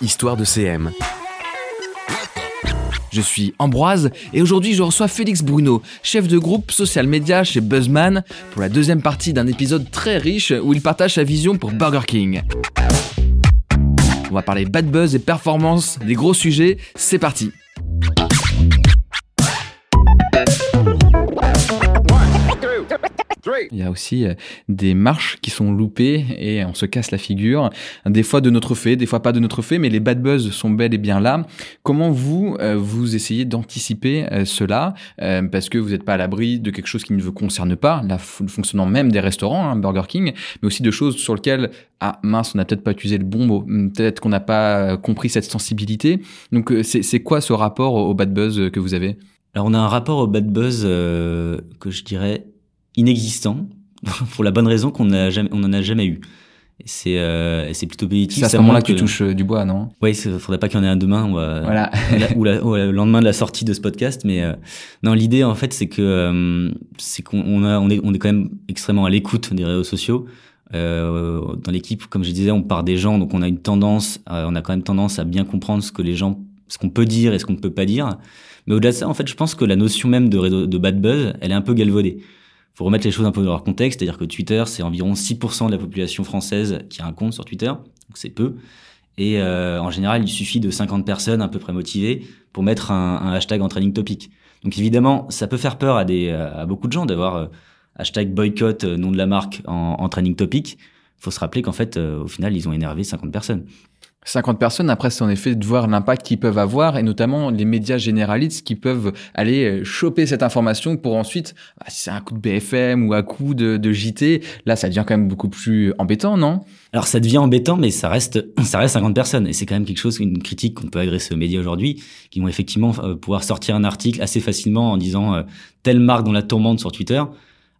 Histoire de CM. Je suis Ambroise et aujourd'hui je reçois Félix Bruno, chef de groupe social media chez Buzzman, pour la deuxième partie d'un épisode très riche où il partage sa vision pour Burger King. On va parler bad buzz et performance, des gros sujets, c'est parti. Il y a aussi euh, des marches qui sont loupées et on se casse la figure. Des fois de notre fait, des fois pas de notre fait, mais les bad buzz sont bel et bien là. Comment vous, euh, vous essayez d'anticiper euh, cela Parce que vous n'êtes pas à l'abri de quelque chose qui ne vous concerne pas, le fonctionnement même des restaurants, hein, Burger King, mais aussi de choses sur lesquelles, ah mince, on n'a peut-être pas utilisé le bon mot, hmm, peut-être qu'on n'a pas compris cette sensibilité. Donc c'est quoi ce rapport au bad buzz que vous avez? Alors on a un rapport au bad buzz que je dirais inexistant pour la bonne raison qu'on n'a jamais, on en a jamais eu. C'est euh, c'est plutôt positif. C'est à ce moment-là que tu touches euh, du bois, non? Oui, il faudrait pas qu'il y en ait un demain ou, euh, voilà. ou, le lendemain de la sortie de ce podcast. Mais euh, non, l'idée en fait, c'est que c'est qu'on a, on est, on est quand même extrêmement à l'écoute des réseaux sociaux. dans l'équipe, comme je disais, on part des gens, donc on a une tendance, on a quand même tendance à bien comprendre ce que les gens, ce qu'on peut dire et ce qu'on ne peut pas dire. Mais au-delà de ça, en fait, je pense que la notion même de, de bad buzz, elle est un peu galvaudée faut remettre les choses un peu dans leur contexte, c'est-à-dire que Twitter, c'est environ 6% de la population française qui a un compte sur Twitter, donc c'est peu. Et euh, en général, il suffit de 50 personnes à peu près motivées pour mettre un, hashtag en training topic. Donc évidemment, ça peut faire peur à, des, à beaucoup de gens d'avoir euh, hashtag boycott euh, nom de la marque en, training topic. faut se rappeler qu'en fait, au final, ils ont énervé 50 personnes. 50 personnes, après, c'est en effet de voir l'impact qu'ils peuvent avoir et notamment les médias généralistes qui peuvent aller euh, choper cette information pour ensuite, bah, si c'est un coup de BFM ou un coup de, JT, là, ça devient quand même beaucoup plus embêtant, non? Alors, ça devient embêtant, mais ça reste, ça reste 50 personnes et c'est quand même quelque chose, une critique qu'on peut adresser aux médias aujourd'hui, qui vont effectivement euh, pouvoir sortir un article assez facilement en disant euh, telle marque dans la tourmente sur Twitter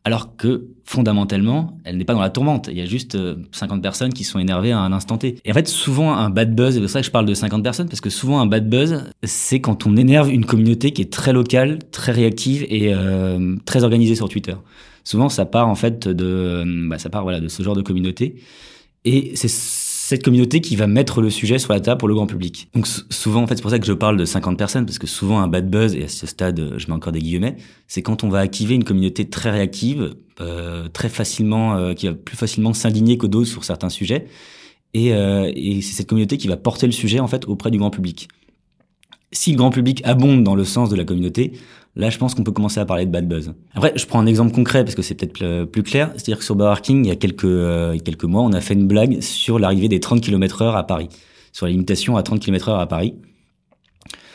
alors que fondamentalement, elle n'est pas dans la tourmente. Il y a juste 50 euh, personnes qui sont énervées à un instant T. Et en fait, souvent, un bad buzz, et c'est ça que je parle de 50 personnes, parce que souvent, un bad buzz, c'est quand on énerve une communauté qui est très locale, très réactive et euh, très organisée sur Twitter. Souvent, ça part en fait de, bah, ça part voilà de ce genre de communauté. Et c'est cette communauté qui va mettre le sujet sur la table pour le grand public. Donc souvent, en fait, c'est pour ça que je parle de 50 personnes, parce que souvent un bad buzz, et à ce stade, je mets encore des guillemets, c'est quand on va activer une communauté très réactive, euh, très facilement, euh, qui va plus facilement s'indigner que d'autres sur certains sujets, et, euh, et c'est cette communauté qui va porter le sujet en fait auprès du grand public. Si le grand public abonde dans le sens de la communauté, Là, je pense qu'on peut commencer à parler de bad buzz. Après, je prends un exemple concret parce que c'est peut-être plus clair. C'est-à-dire que sur Burger il y a quelques, euh, quelques mois, on a fait une blague sur l'arrivée des 30 km heure à Paris. Sur la limitation à 30 km heure à Paris.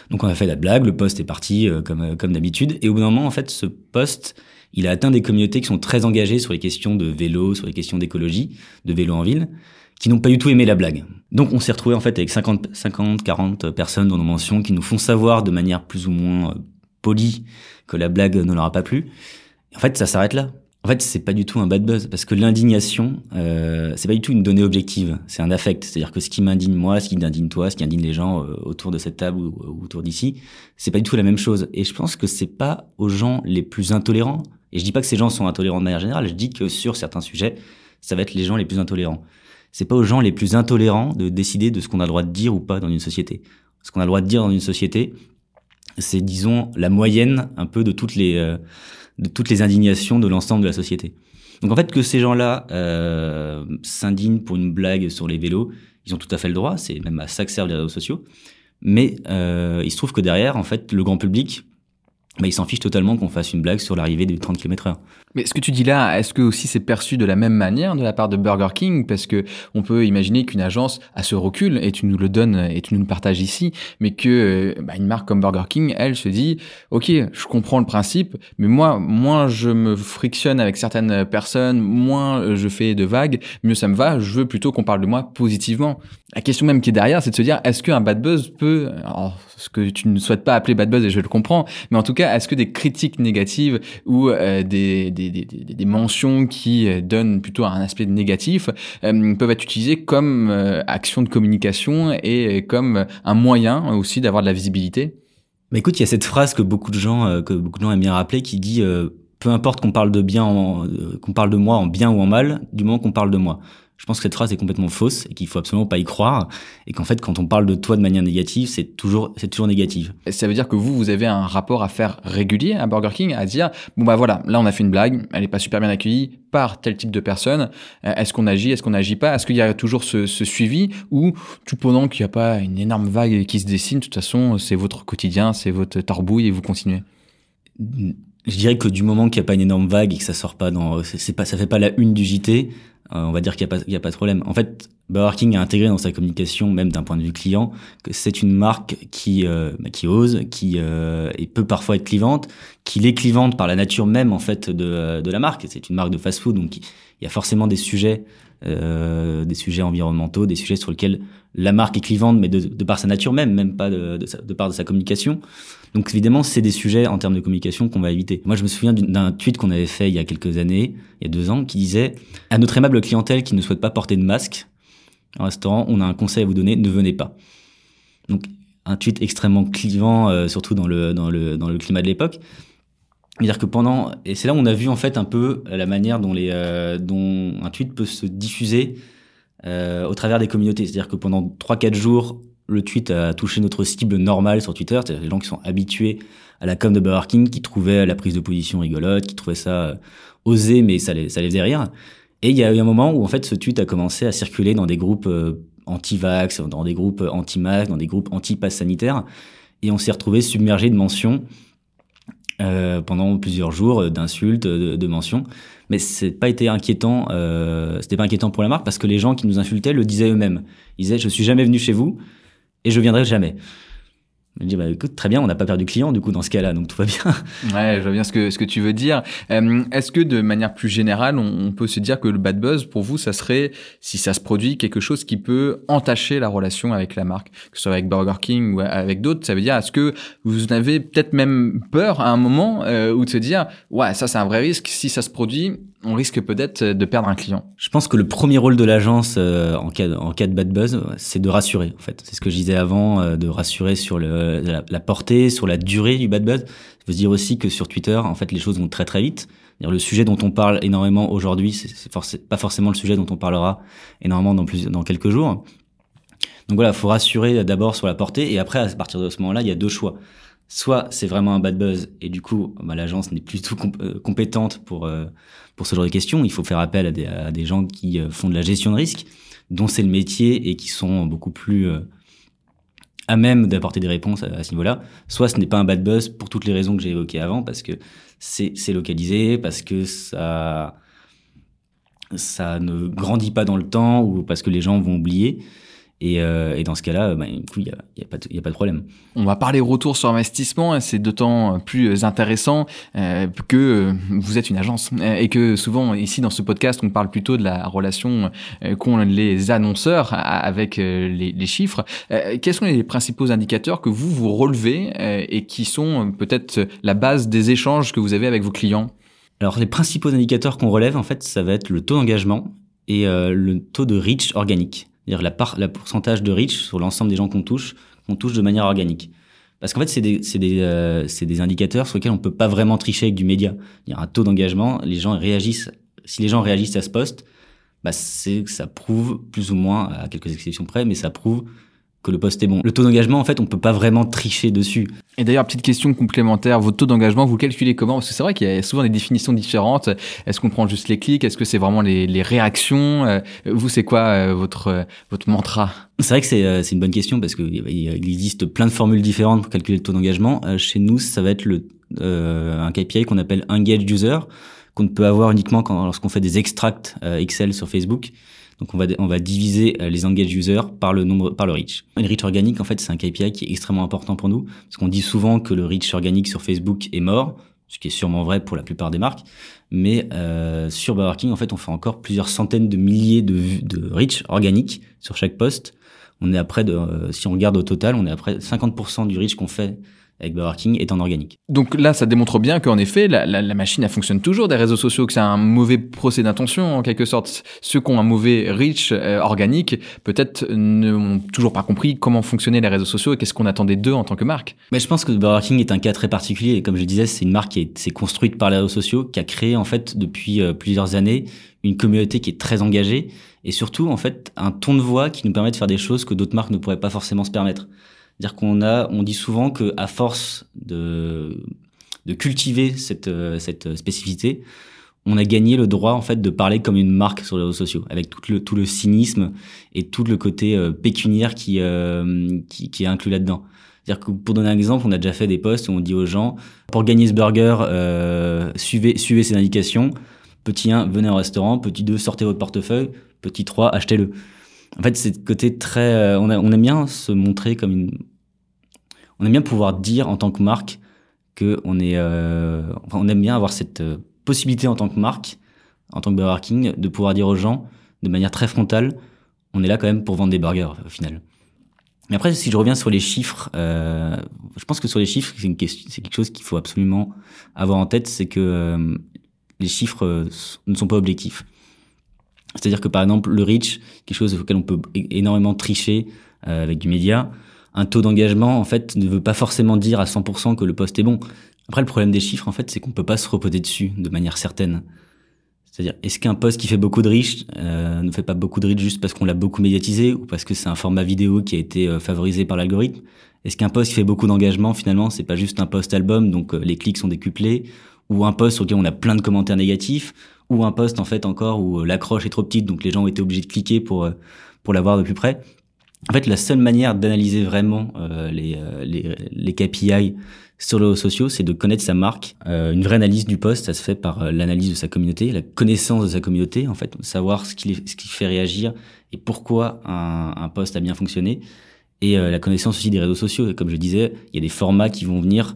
Donc on a fait la blague, le poste est parti euh, comme, euh, comme d'habitude. Et au bout d'un moment, en fait, ce poste, il a atteint des communautés qui sont très engagées sur les questions de vélo, sur les questions d'écologie, de vélo en ville, qui n'ont pas du tout aimé la blague. Donc on s'est retrouvé en fait avec 50, 50, 40 personnes dans nos mentions qui nous font savoir de manière plus ou moins poli que la blague ne leur pas plu. en fait, ça s'arrête là. En fait, c'est pas du tout un bad buzz parce que l'indignation, euh, c'est pas du tout une donnée objective. C'est un affect. C'est-à-dire que ce qui m'indigne moi, ce qui indigne toi, ce qui indigne les gens euh, autour de cette table ou, autour d'ici, c'est pas du tout la même chose. Et je pense que c'est pas aux gens les plus intolérants. Et je dis pas que ces gens sont intolérants de manière générale. Je dis que sur certains sujets, ça va être les gens les plus intolérants. C'est pas aux gens les plus intolérants de décider de ce qu'on a le droit de dire ou pas dans une société. Ce qu'on a le droit de dire dans une société, c'est disons la moyenne un peu de toutes les euh, de toutes les indignations de l'ensemble de la société. Donc en fait que ces gens-là euh, s'indignent pour une blague sur les vélos, ils ont tout à fait le droit, c'est même à ça que servent les réseaux sociaux. Mais euh, il se trouve que derrière, en fait, le grand public, bah, il s'en fiche totalement qu'on fasse une blague sur l'arrivée des 30 km heure. Mais ce que tu dis là, est-ce que aussi c'est perçu de la même manière de la part de Burger King? Parce que on peut imaginer qu'une agence a ce recul, et tu nous le donnes et tu nous le partages ici, mais que euh, bah, une marque comme Burger King, elle se dit, ok, je comprends le principe, mais moi, moins je me frictionne avec certaines personnes, moins je fais de vagues, mieux ça me va. Je veux plutôt qu'on parle de moi positivement. La question même qui est derrière, c'est de se dire, est-ce qu'un bad buzz peut, alors, ce que tu ne souhaites pas appeler bad buzz, et je le comprends, mais en tout cas, est-ce que des critiques négatives ou euh, des des, mentions qui euh, donnent plutôt un aspect négatif euh, peuvent être utilisées comme action de communication et comme un moyen aussi d'avoir de la visibilité? Mais écoute, il y a cette phrase que beaucoup de gens que beaucoup de aiment bien rappeler qui dit peu importe qu'on parle de bien qu'on parle de moi en bien ou en mal, du moment qu'on parle de moi. Je pense que cette phrase est complètement fausse et qu'il faut absolument pas y croire et qu'en fait quand on parle de toi de manière négative, c'est toujours c'est toujours négatif. ça veut dire que vous vous avez un rapport à faire régulier à Burger King à dire bon bah voilà, là on a fait une blague, elle est pas super bien accueillie par tel type de personne. Euh, est-ce qu'on agit, est-ce qu'on n'agit pas? Est-ce qu'il y a toujours ce, ce suivi? Ou tout pendant qu'il n'y a pas une énorme vague qui se dessine, de toute façon, c'est votre quotidien, c'est votre tarbouille et vous continuez? Je dirais que du moment qu'il n'y a pas une énorme vague et que ça sort pas dans, c'est pas, ça fait pas la une du JT, on va dire qu'il n'y a, a pas de problème. En fait, Burger King a intégré dans sa communication, même d'un point de vue client, que c'est une marque qui, euh, bah, qui ose, qui euh, et peut parfois être clivante, qu'il est clivante par la nature même en fait de, de la marque. C'est une marque de fast-food, donc il y a forcément des sujets, euh, des sujets environnementaux, des sujets sur lesquels la marque est clivante, mais de, par sa nature même, même pas de par de sa communication. Donc évidemment, c'est des sujets en termes de communication qu'on va éviter. Moi, je me souviens d'un tweet qu'on avait fait il y a quelques années, il y a deux ans, qui disait à notre aimable clientèle qui ne souhaite pas porter de masque en restaurant, on a un conseil à vous donner, ne venez pas. Donc un tweet extrêmement clivant, euh, surtout dans le dans le dans le climat de l'époque. C'est-à-dire que pendant et c'est là où on a vu en fait un peu la manière dont les euh, dont un tweet peut se diffuser euh, au travers des communautés. C'est-à-dire que pendant 3-4 jours, le tweet a touché notre cible normale sur Twitter, c'est-à-dire les gens qui sont habitués à la com de Burger King, qui trouvaient la prise de position rigolote, qui trouvaient ça euh, osé, mais ça les, faisait rire. Et il y a eu un moment où en fait ce tweet a commencé à circuler dans des groupes euh, anti-vax, dans des groupes anti-masques, dans des groupes anti-pass sanitaire, et on s'est retrouvé submergé de mentions euh, pendant plusieurs jours euh, d'insultes, de, de, mentions. Mais c'est pas été inquiétant. Euh, c'était pas inquiétant pour la marque parce que les gens qui nous insultaient le disaient eux-mêmes. Ils disaient je suis jamais venu chez vous et je viendrai jamais. Je dis, bah, écoute, très bien, on n'a pas perdu client, du coup, dans ce cas-là, donc tout va bien. Ouais, je vois bien ce que, ce que tu veux dire. Euh, Est-ce que, de manière plus générale, on, on, peut se dire que le bad buzz, pour vous, ça serait, si ça se produit, quelque chose qui peut entacher la relation avec la marque, que ce soit avec Burger King ou avec d'autres? Ça veut dire, est-ce que vous avez peut-être même peur à un moment euh, ou de se dire, ouais, ça, c'est un vrai risque, si ça se produit, on risque peut-être de perdre un client. Je pense que le premier rôle de l'agence euh, en, cas, en cas de bad buzz, c'est de rassurer. En fait, c'est ce que je disais avant, euh, de rassurer sur le, la, portée, sur la durée du bad buzz. Faut se dire aussi que sur Twitter, en fait, les choses vont très très vite. Le sujet dont on parle énormément aujourd'hui, c'est forc pas forcément le sujet dont on parlera énormément dans, plus, dans quelques jours. Donc voilà, faut rassurer d'abord sur la portée et après, à partir de ce moment-là, il y a deux choix soit c'est vraiment un bad buzz et du coup bah, l'agence n'est plus tout euh, compétente pour euh, pour ce genre de questions. Il faut faire appel à des, gens qui euh, font de la gestion de risque, dont c'est le métier et qui sont beaucoup plus à même d'apporter des réponses à, ce niveau-là. Soit ce n'est pas un bad buzz pour toutes les raisons que j'ai évoquées avant, parce que c'est c'est localisé, parce que ça ça ne grandit pas dans le temps ou parce que les gens vont oublier. Et, euh, et, dans ce cas-là, bah, il n'y a, y a, pas de, y a pas de problème. On va parler retour sur investissement, et c'est d'autant plus intéressant euh, que vous êtes une agence et que souvent ici dans ce podcast, on parle plutôt de la relation euh, qu'ont les annonceurs avec euh, les, les, chiffres. Euh, quels sont les principaux indicateurs que vous vous relevez et qui sont peut-être la base des échanges que vous avez avec vos clients? Alors les principaux indicateurs qu'on relève, en fait, ça va être le taux d'engagement et le taux de reach organique dire la, part, pourcentage de reach sur l'ensemble des gens qu'on touche, qu'on touche de manière organique. Parce qu'en fait, c'est des, euh, des indicateurs sur lesquels on peut pas vraiment tricher avec du média. Il y a un taux d'engagement, les gens réagissent. Si les gens réagissent à ce poste, bah c'est ça prouve plus ou moins, à quelques exceptions près, mais ça prouve que le poste est bon. Le taux d'engagement, en fait, on peut pas vraiment tricher dessus. Et d'ailleurs, petite question complémentaire, votre taux d'engagement, vous calculez comment? Parce que c'est vrai qu'il y a souvent des définitions différentes. Est-ce qu'on prend juste les clics? Est-ce que c'est vraiment les, les réactions? Euh, Vous, c'est quoi euh, votre euh, votre mantra? C'est vrai que c'est c'est une bonne question parce que il existe plein de formules différentes pour calculer le taux d'engagement. Chez nous, ça va être le euh, un KPI qu'on appelle engage user qu'on peut avoir uniquement quand lorsqu'on fait des extracts Excel sur Facebook. Donc on va on va diviser euh, les engaged users par le nombre par le reach. Le reach organique en fait c'est un KPI qui est extrêmement important pour nous parce qu'on dit souvent que le reach organique sur Facebook est mort, ce qui est sûrement vrai pour la plupart des marques, mais euh, sur Burger King en fait on fait encore plusieurs centaines de milliers de de reach organique sur chaque poste. On est après de euh, si on regarde au total, on est après 50% du reach qu'on fait avec Burger King est en organique. Donc là, ça démontre bien qu'en effet, la, la, la, machine, elle fonctionne toujours des réseaux sociaux, que c'est un mauvais procès d'intention, en quelque sorte. Ceux qui ont un mauvais reach euh, organique, peut-être n'ont toujours pas compris comment fonctionnaient les réseaux sociaux et qu'est-ce qu'on attendait d'eux en tant que marque. Mais je pense que Burger King est un cas très particulier. Et comme je disais, c'est une marque qui s'est construite par les réseaux sociaux, qui a créé, en fait, depuis euh, plusieurs années, une communauté qui est très engagée et surtout en fait un ton de voix qui nous permet de faire des choses que d'autres marques ne pourraient pas forcément se permettre. C'est-à-dire qu'on a, on dit souvent que à force de de cultiver cette euh, cette spécificité, on a gagné le droit en fait de parler comme une marque sur les réseaux sociaux, avec tout le tout le cynisme et tout le côté euh, pécuniaire qui, euh, qui, qui est inclus là-dedans. C'est-à-dire que pour donner un exemple, on a déjà fait des posts où on dit aux gens pour gagner ce burger, euh, suivez suivez ces indications. Petit 1, venez au restaurant. Petit 2, sortez votre portefeuille. Petit 3, achetez-le. En fait, c'est côté très. Euh, on, aime bien se montrer comme une. On aime bien pouvoir dire en tant que marque que on est. Euh, enfin, on aime bien avoir cette euh, possibilité en tant que marque, en tant que Burger King, de pouvoir dire aux gens de manière très frontale, on est là quand même pour vendre des burgers au final. Mais après, si je reviens sur les chiffres, je pense que sur les chiffres, c'est quelque chose qu'il faut absolument avoir en tête, c'est que les chiffres ne sont pas objectifs. C'est-à-dire que par exemple, le reach, quelque chose auquel on peut énormément tricher euh, avec du média, un taux d'engagement, en fait, ne veut pas forcément dire à 100% que le poste est bon. Après, le problème des chiffres, en fait, c'est qu'on peut pas se reposer dessus de manière certaine. C'est-à-dire, est-ce qu'un poste qui fait beaucoup de reach euh, ne fait pas beaucoup de reach juste parce qu'on l'a beaucoup médiatisé ou parce que c'est un format vidéo qui a été euh, favorisé par l'algorithme? Est-ce qu'un poste qui fait beaucoup d'engagement, finalement, c'est pas juste un post album, donc les clics sont décuplés, ou un poste sur lequel on a plein de commentaires négatifs, ou un poste en fait encore où euh, l'accroche est trop petite, donc les gens ont été obligés de cliquer pour euh, pour l'avoir de plus près. En fait, la seule manière d'analyser vraiment euh, les, les, les KPI sur les réseaux sociaux, c'est de connaître sa marque. Euh, une vraie analyse du poste, ça se fait par euh, l'analyse de sa communauté, la connaissance de sa communauté, en fait, savoir ce qui, ce qui fait réagir et pourquoi un, un poste a bien fonctionné. Et euh, la connaissance aussi des réseaux sociaux. Et comme je disais, il y a des formats qui vont venir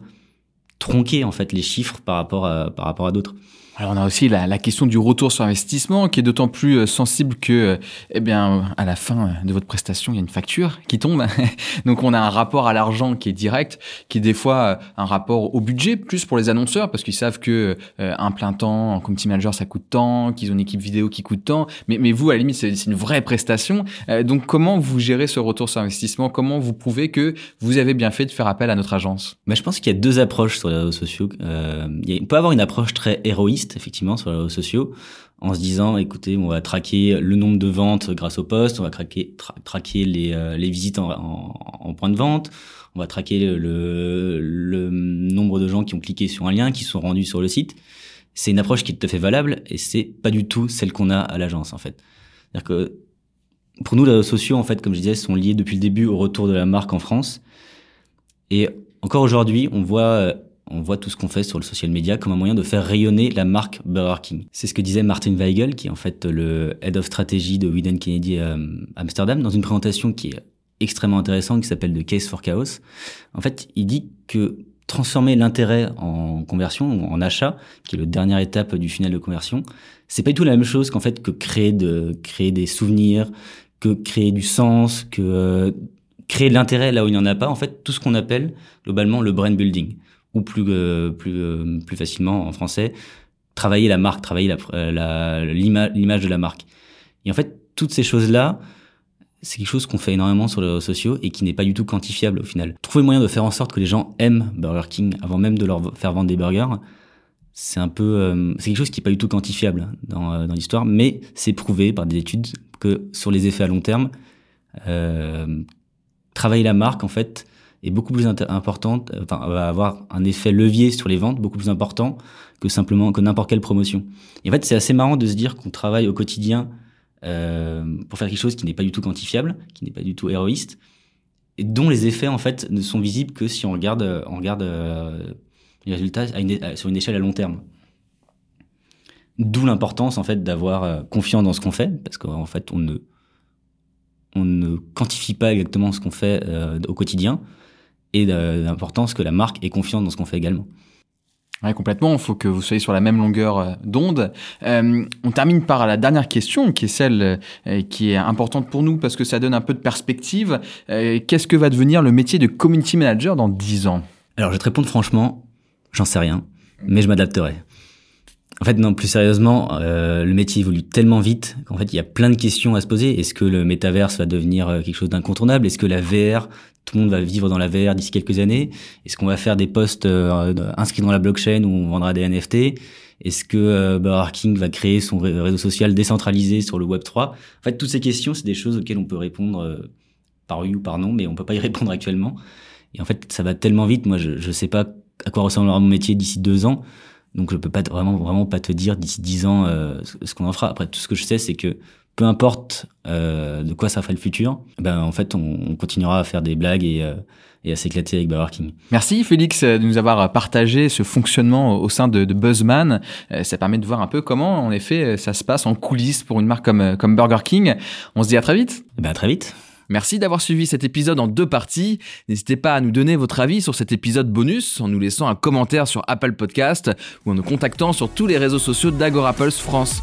tronquer en fait les chiffres par rapport à, par rapport à d'autres. Alors on a aussi la, la, question du retour sur investissement qui est d'autant plus euh, sensible que, euh, eh bien, à la fin de votre prestation, il y a une facture qui tombe. Donc on a un rapport à l'argent qui est direct, qui est des fois euh, un rapport au budget plus pour les annonceurs parce qu'ils savent que un plein temps en community manager ça coûte tant, qu'ils ont une équipe vidéo qui coûte tant. Mais, mais vous à la limite c'est une vraie prestation. donc comment vous gérez ce retour sur investissement? Comment vous prouvez que vous avez bien fait de faire appel à notre agence? Mais je pense qu'il y a deux approches sur les réseaux sociaux. Euh, il peut avoir une approche très héroïste effectivement sur les réseaux sociaux en se disant écoutez on va traquer le nombre de ventes grâce au poste on va traquer traquer les, euh, les visites en, point de vente on va traquer le, le, nombre de gens qui ont cliqué sur un lien qui sont rendus sur le site. C'est une approche qui est tout à fait valable et c'est pas du tout celle qu'on a à l'agence en fait. C'est-à-dire que pour nous les réseaux sociaux en fait comme je disais sont liés depuis le début au retour de la marque en France. Et encore aujourd'hui on voit on voit tout ce qu'on fait sur le social media comme un moyen de faire rayonner la marque Burger King. C'est ce que disait Martin Weigel, qui est en fait le head of strategy de Widen Kennedy à euh, Amsterdam, dans une présentation qui est extrêmement intéressante, qui s'appelle The Case for Chaos. En fait, il dit que transformer l'intérêt en conversion, en achat, qui est le dernière étape du final de conversion, c'est pas du tout la même chose qu'en fait que créer de créer des souvenirs, que créer du sens, que euh, créer de l'intérêt là où il n'y en a pas. En fait, tout ce qu'on appelle globalement le brand building ou plus euh, plus euh, plus facilement en français travailler la marque travailler la l'image de la marque. Et en fait toutes ces choses là c'est quelque chose qu'on fait énormément sur les réseaux sociaux et qui n'est pas du tout quantifiable au final. Trouver moyen de faire en sorte que les gens aiment Burger King avant même de leur faire vendre des burgers c'est un peu euh, c'est quelque chose qui est pas du tout quantifiable dans, l'histoire mais c'est prouvé par des études que sur les effets à long terme euh, travailler la marque en fait est beaucoup plus importante, euh, va avoir un effet levier sur les ventes beaucoup plus important que simplement que n'importe quelle promotion. Et en fait, c'est assez marrant de se dire qu'on travaille au quotidien euh, pour faire quelque chose qui n'est pas du tout quantifiable, qui n'est pas du tout héroïste, et dont les effets en fait ne sont visibles que si on regarde, euh, on regarde les résultats sur une échelle à long terme. D'où l'importance en fait d'avoir confiance dans ce qu'on fait, parce qu'en fait on ne on ne quantifie pas exactement ce qu'on fait au quotidien, et d'importance que la marque ait confiance dans ce qu'on fait également. Ouais, complètement. Il faut que vous soyez sur la même longueur euh, d'onde. Euh, on termine par la dernière question, qui est celle euh, qui est importante pour nous parce que ça donne un peu de perspective. Euh, Qu'est-ce que va devenir le métier de community manager dans 10 ans? Alors, je vais te répondre franchement, j'en sais rien, mais je m'adapterai. En fait, non, plus sérieusement, euh, le métier évolue tellement vite qu'en fait, il y a plein de questions à se poser. Est-ce que le métaverse va devenir euh, quelque chose d'incontournable? Est-ce que la VR, tout le monde va vivre dans la VR d'ici quelques années? Est-ce qu'on va faire des postes euh, inscrits dans la blockchain où on vendra des NFT Est-ce que euh, King va créer son réseau social décentralisé sur le Web 3 En fait, toutes ces questions, c'est des choses auxquelles on peut répondre euh, par oui ou par non, mais on peut pas y répondre actuellement. Et en fait, ça va tellement vite. Moi, je ne sais pas à quoi ressemblera mon métier d'ici deux ans. Donc je peux pas vraiment vraiment pas te dire d'ici dix ans euh, ce qu'on en fera. Après tout ce que je sais c'est que peu importe euh, de quoi ça fera le futur, ben en fait on, on continuera à faire des blagues et, euh, et à s'éclater avec Burger King. Merci Félix de nous avoir partagé ce fonctionnement au sein de, de Buzzman. Euh, ça permet de voir un peu comment en effet ça se passe en coulisses pour une marque comme comme Burger King. On se dit à très vite. Ben à très vite. Merci d'avoir suivi cet épisode en deux parties. N'hésitez pas à nous donner votre avis sur cet épisode bonus en nous laissant un commentaire sur Apple Podcast ou en nous contactant sur tous les réseaux sociaux d'Agorapulse France.